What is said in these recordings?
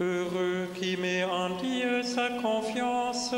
Heureux qui met en Dieu sa confiance.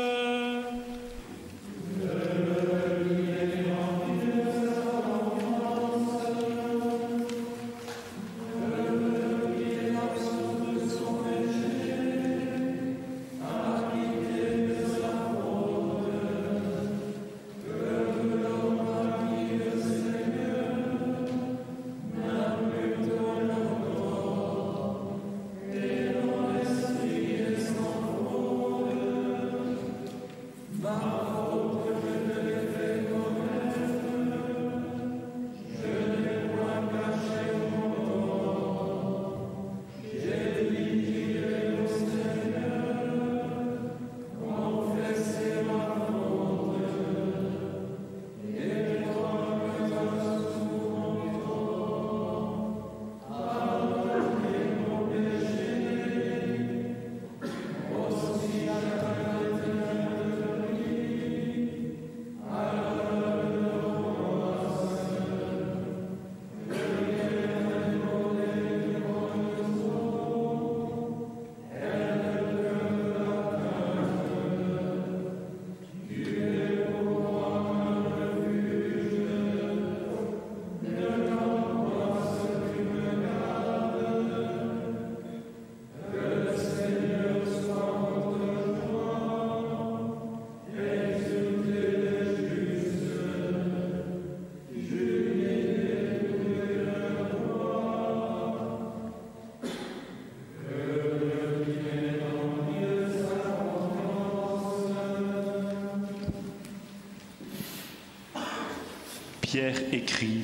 Pierre écrit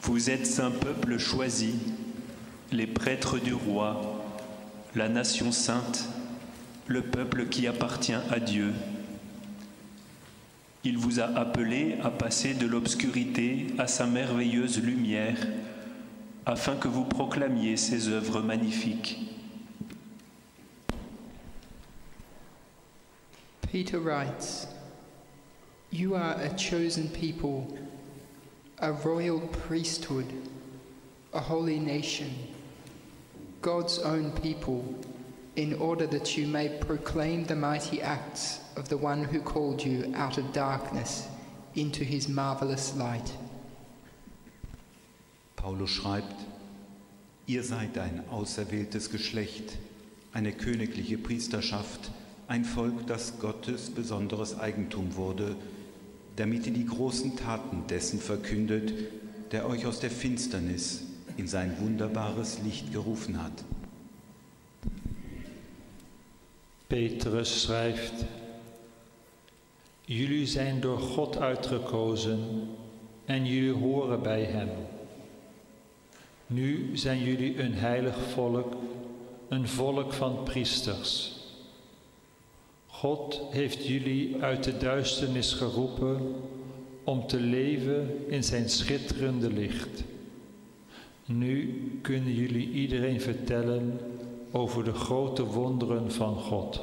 Vous êtes un peuple choisi, les prêtres du roi, la nation sainte, le peuple qui appartient à Dieu. Il vous a appelé à passer de l'obscurité à sa merveilleuse lumière, afin que vous proclamiez ses œuvres magnifiques. Peter writes, You are a chosen people, a royal priesthood, a holy nation, God's own people, in order that you may proclaim the mighty acts of the one who called you out of darkness into his marvelous light. Paulus schreibt, ihr seid ein auserwähltes Geschlecht, eine königliche Priesterschaft, ein Volk, das Gottes besonderes Eigentum wurde, damit ihr die großen Taten dessen verkündet, der euch aus der Finsternis in sein wunderbares Licht gerufen hat. Petrus schrijft: Jullie zijn door God uitgekozen en jullie horen bij Hem. Nu zijn jullie een heilig volk, een volk van priesters. God heeft jullie uit de duisternis geroepen om te leven in Zijn schitterende licht. Nu kunnen jullie iedereen vertellen over de grote wonderen van God.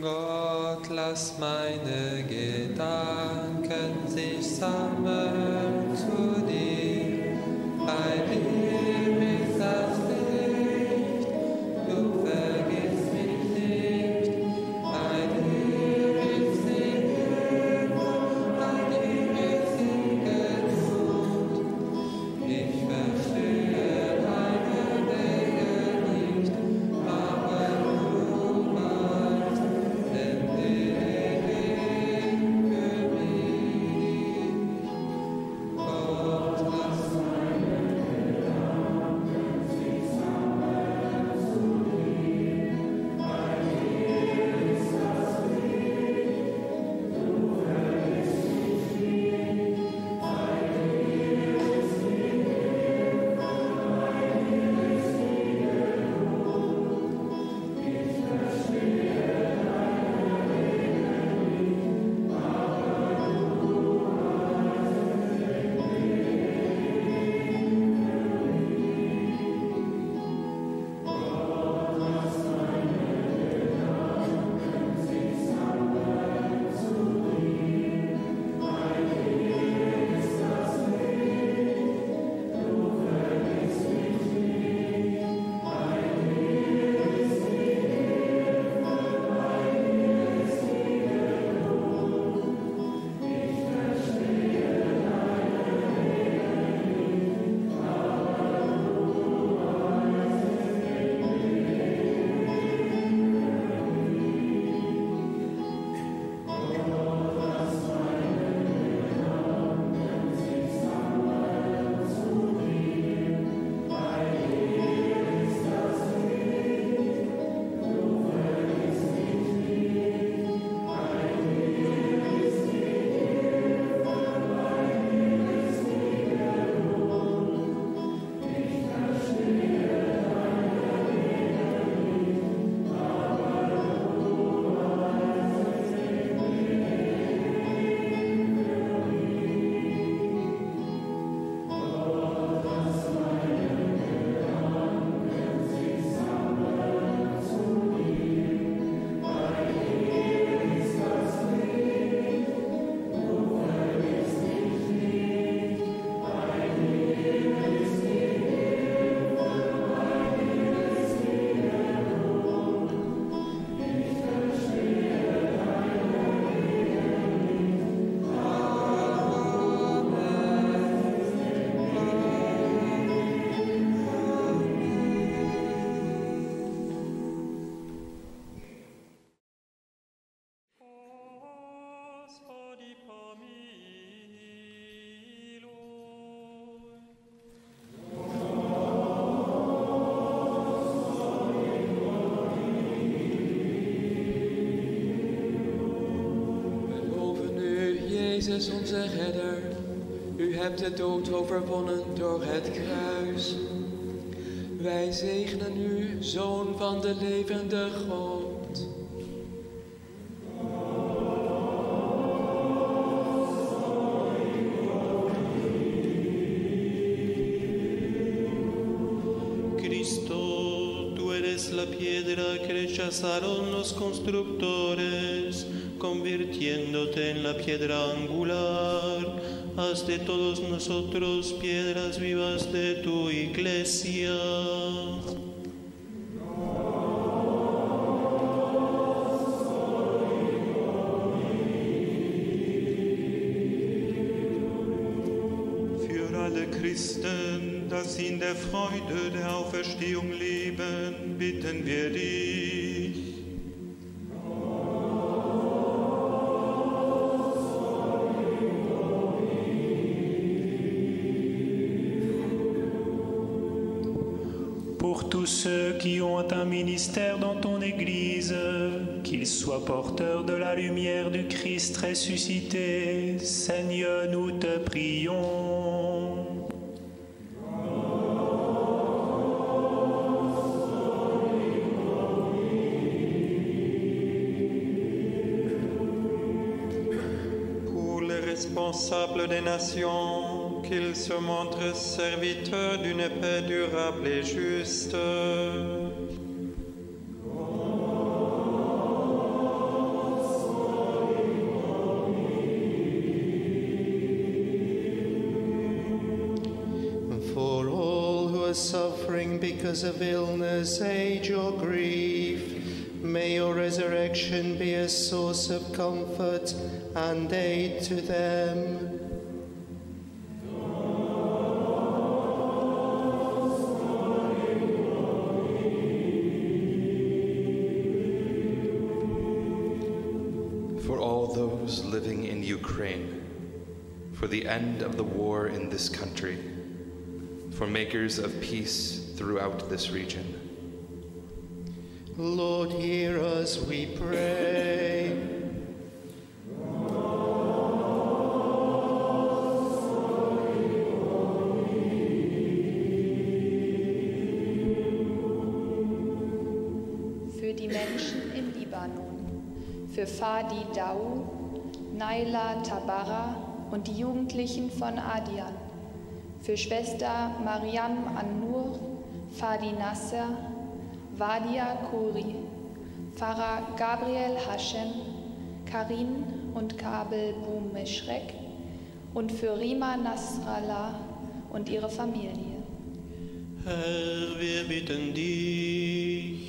Gott, lass meine Gedanken sammeln Onze redder. U hebt de dood overwonnen door het kruis. Wij zegenen u, Zoon van de levende God. Cristo, tú eres la piedra rechazaron los constructores, convirtiéndote en la piedra angular. haz de todos nosotros piedras vivas de tu iglesia. Für alle Christen, dass sie in der Freude der Auferstehung leben, bitten wir dich. Tous ceux qui ont un ministère dans ton Église, qu'ils soient porteurs de la lumière du Christ ressuscité, Seigneur, nous te prions. Pour les responsables des nations, qu'ils se montrent serviteurs d'une paix durable et juste. For all who are suffering because of illness, age, or grief, may your resurrection be a source of comfort and aid to them. End of the war in this country, for makers of peace throughout this region. Lord, hear us, we pray. für die Menschen im Libanon, für Fadi Dau, Naila Tabara und die Jugendlichen von Adian, für Schwester Mariam An-Nur, Fadi Nasser, Wadia Kuri, Pfarrer Gabriel Hashem, Karin und Kabel Boumeshrek und für Rima Nasrallah und ihre Familie. Herr, wir bitten dich.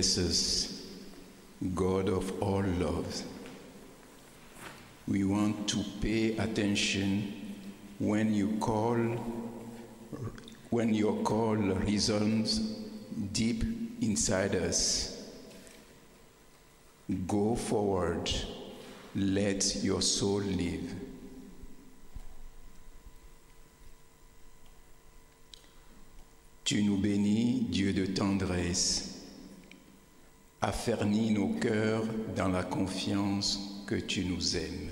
Bless God of all love. We want to pay attention when you call, when your call resounds deep inside us. Go forward. Let your soul live. Tu nous bénis, Dieu de tendresse. Affernis nos cœurs dans la confiance que tu nous aimes.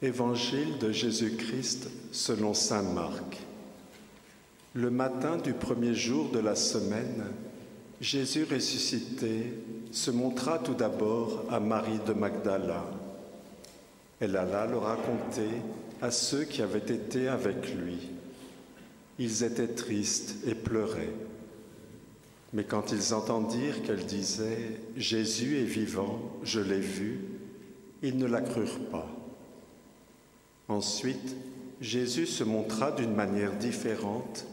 Évangile de Jésus-Christ selon Saint Marc. Le matin du premier jour de la semaine, Jésus ressuscité se montra tout d'abord à Marie de Magdala. Elle alla le raconter à ceux qui avaient été avec lui. Ils étaient tristes et pleuraient. Mais quand ils entendirent qu'elle disait ⁇ Jésus est vivant, je l'ai vu ⁇ ils ne la crurent pas. Ensuite, Jésus se montra d'une manière différente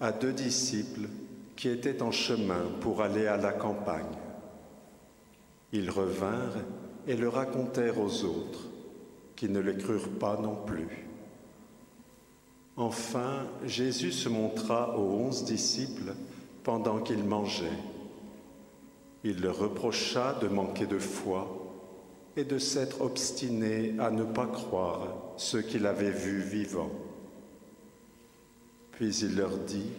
à deux disciples qui étaient en chemin pour aller à la campagne. Ils revinrent et le racontèrent aux autres, qui ne les crurent pas non plus. Enfin, Jésus se montra aux onze disciples pendant qu'ils mangeaient. Il leur reprocha de manquer de foi et de s'être obstinés à ne pas croire ce qu'il avait vu vivant. Puis il leur dit,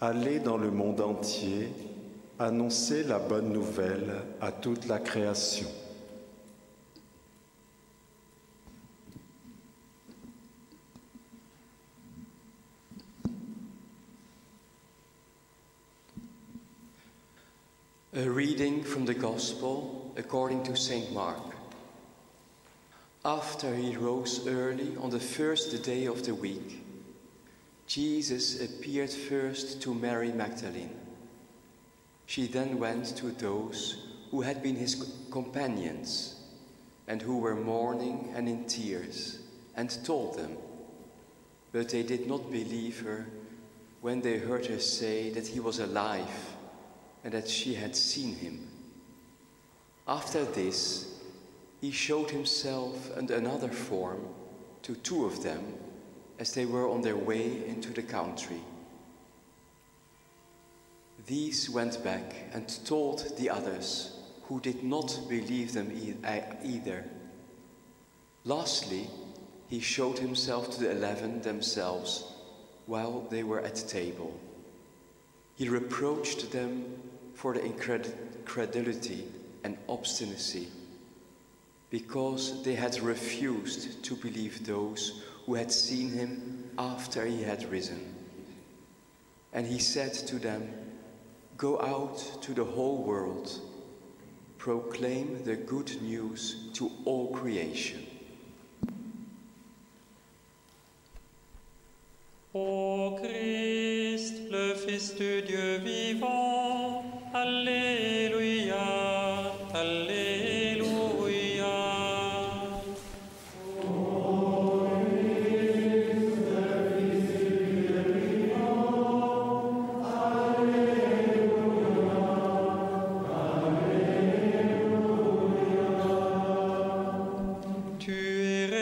Allez dans le monde entier, annoncez la bonne nouvelle à toute la création. A reading from the Gospel according to St. Mark. After he rose early on the first day of the week, Jesus appeared first to Mary Magdalene. She then went to those who had been his companions and who were mourning and in tears and told them. But they did not believe her when they heard her say that he was alive and that she had seen him. After this, he showed himself and another form to two of them as they were on their way into the country. These went back and told the others, who did not believe them e- either. Lastly, he showed himself to the eleven themselves while they were at table. He reproached them for the incredulity and obstinacy, because they had refused to believe those who had seen him after he had risen. And he said to them, Go out to the whole world, proclaim the good news to all creation. Ô Christ, le Fils Dieu vivant, Alléluia.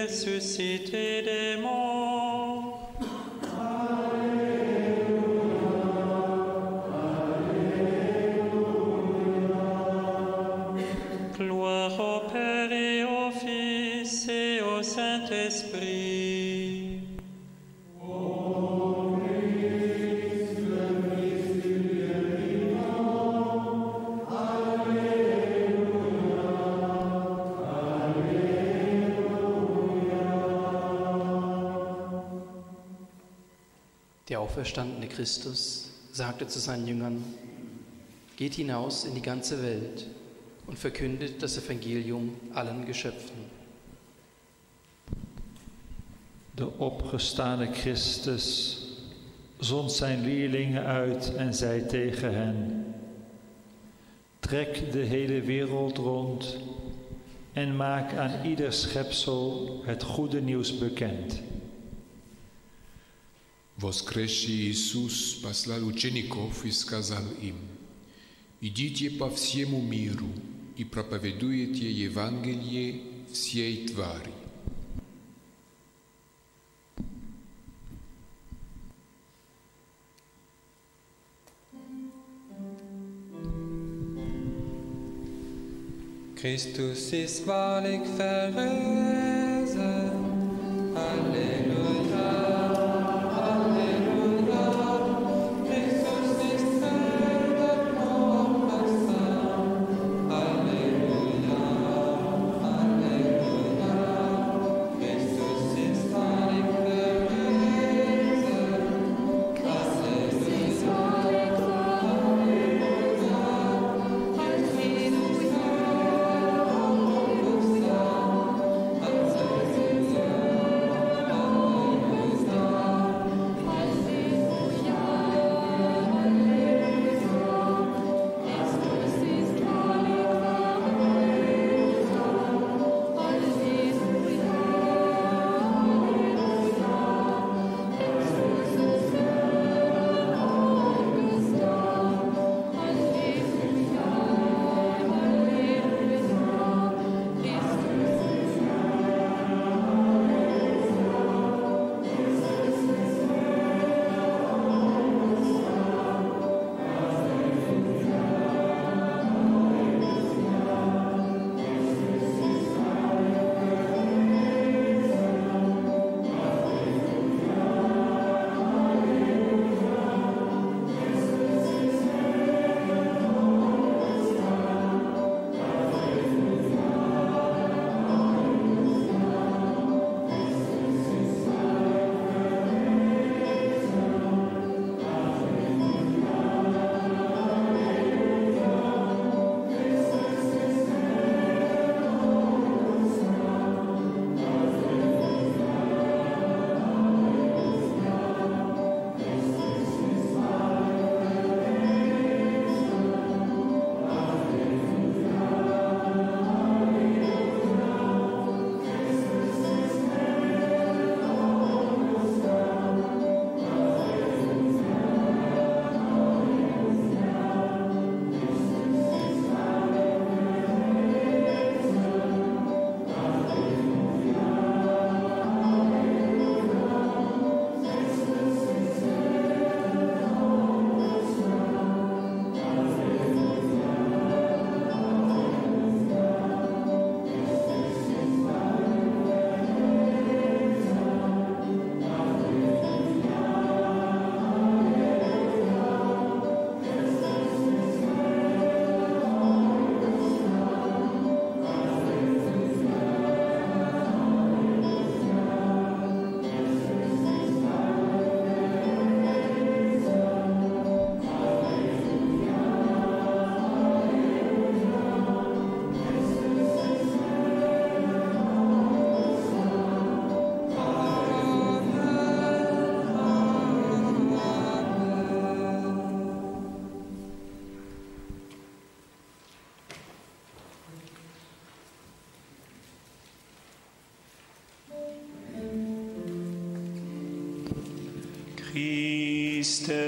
Ressuscité des morts. Auferstandene Christus sagte zu seinen Jüngern, Geht hinaus in die ganze Welt und verkündet das Evangelium allen Geschöpfen. De opgestane Christus zond zijn leerlingen uit en zei tegen hen: Trek de hele wereld rond en maak aan ieder schepsel het goede nieuws bekend. Воскресший Иисус послал учеников и сказал им, «Идите по всему миру и проповедуйте Евангелие всей твари». Christus ist wahrlich verreisen. Christe